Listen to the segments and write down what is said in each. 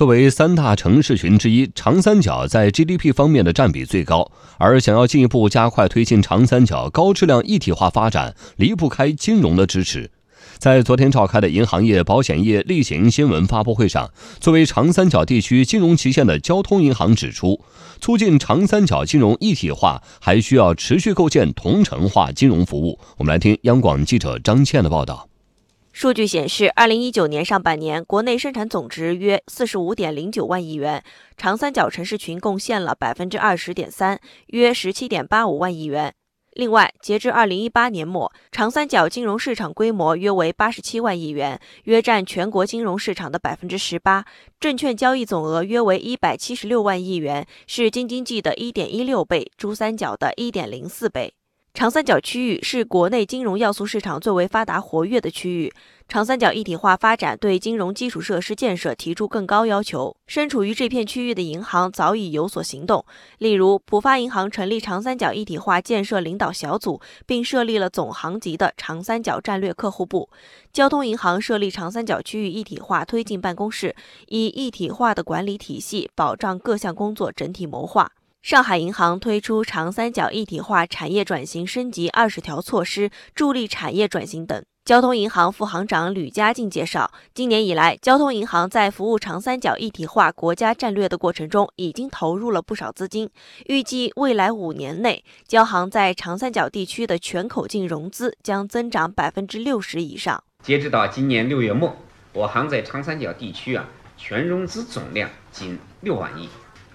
作为三大城市群之一，长三角在 GDP 方面的占比最高。而想要进一步加快推进长三角高质量一体化发展，离不开金融的支持。在昨天召开的银行业、保险业例行新闻发布会上，作为长三角地区金融旗舰的交通银行指出，促进长三角金融一体化，还需要持续构建同城化金融服务。我们来听央广记者张倩的报道。数据显示，二零一九年上半年，国内生产总值约四十五点零九万亿元，长三角城市群贡献了百分之二十点三，约十七点八五万亿元。另外，截至二零一八年末，长三角金融市场规模约为八十七万亿元，约占全国金融市场的百分之十八，证券交易总额约为一百七十六万亿元，是京津冀的一点一六倍，珠三角的一点零四倍。长三角区域是国内金融要素市场最为发达活跃的区域。长三角一体化发展对金融基础设施建设提出更高要求。身处于这片区域的银行早已有所行动，例如浦发银行成立长三角一体化建设领导小组，并设立了总行级的长三角战略客户部；交通银行设立长三角区域一体化推进办公室，以一体化的管理体系保障各项工作整体谋划。上海银行推出长三角一体化产业转型升级二十条措施，助力产业转型等。交通银行副行长吕家进介绍，今年以来，交通银行在服务长三角一体化国家战略的过程中，已经投入了不少资金。预计未来五年内，交行在长三角地区的全口径融资将增长百分之六十以上。截止到今年六月末，我行在长三角地区啊，全融资总量仅六万亿。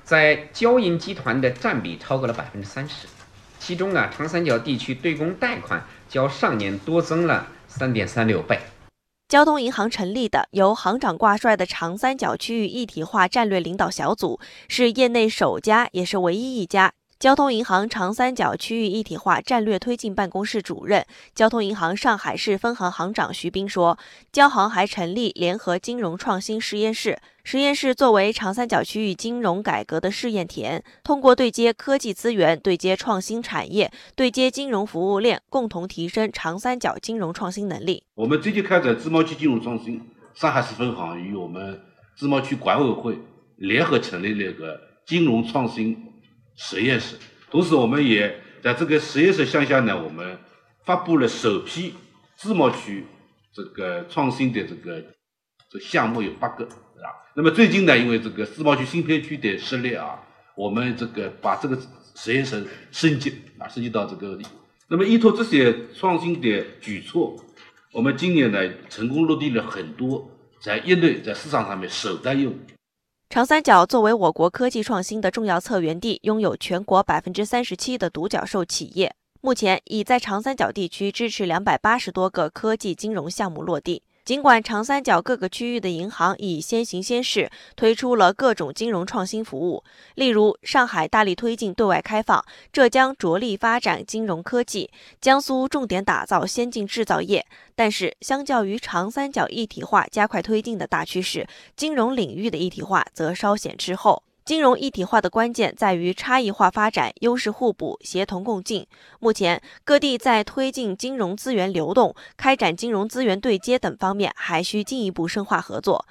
在交银集团的占比超过了百分之三十，其中啊，长三角地区对公贷款较上年多增了三点三六倍。交通银行成立的由行长挂帅的长三角区域一体化战略领导小组，是业内首家，也是唯一一家。交通银行长三角区域一体化战略推进办公室主任、交通银行上海市分行行长徐斌说：“交行还成立联合金融创新实验室，实验室作为长三角区域金融改革的试验田，通过对接科技资源、对接创新产业、对接金融服务链，共同提升长三角金融创新能力。我们最近开展自贸区金融创新，上海市分行与我们自贸区管委会联合成立了一个金融创新。”实验室，同时我们也在这个实验室向下呢，我们发布了首批自贸区这个创新的这个这项目有八个，啊。那么最近呢，因为这个自贸区新片区的设立啊，我们这个把这个实验室升级啊，升级到这个。那么依托这些创新的举措，我们今年呢成功落地了很多在业内在市场上面首单业务。长三角作为我国科技创新的重要策源地，拥有全国百分之三十七的独角兽企业，目前已在长三角地区支持两百八十多个科技金融项目落地。尽管长三角各个区域的银行已先行先试，推出了各种金融创新服务，例如上海大力推进对外开放，浙江着力发展金融科技，江苏重点打造先进制造业。但是，相较于长三角一体化加快推进的大趋势，金融领域的一体化则稍显滞后。金融一体化的关键在于差异化发展、优势互补、协同共进。目前，各地在推进金融资源流动、开展金融资源对接等方面，还需进一步深化合作。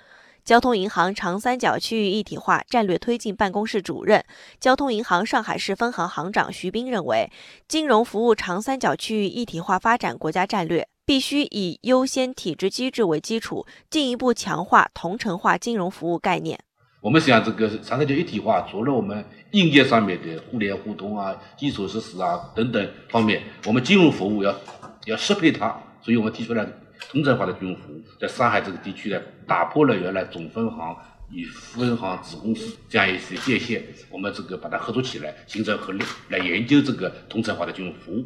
交通银行长三角区域一体化战略推进办公室主任、交通银行上海市分行行长徐斌认为，金融服务长三角区域一体化发展国家战略，必须以优先体制机制为基础，进一步强化同城化金融服务概念。我们想这个长三角一体化，除了我们硬件上面的互联互通啊、基础设施啊等等方面，我们金融服务要要适配它，所以我们提出来同城化的金融服务，在上海这个地区呢，打破了原来总分行与分行子公司这样一些界限，我们这个把它合作起来，形成合力，来研究这个同城化的金融服务。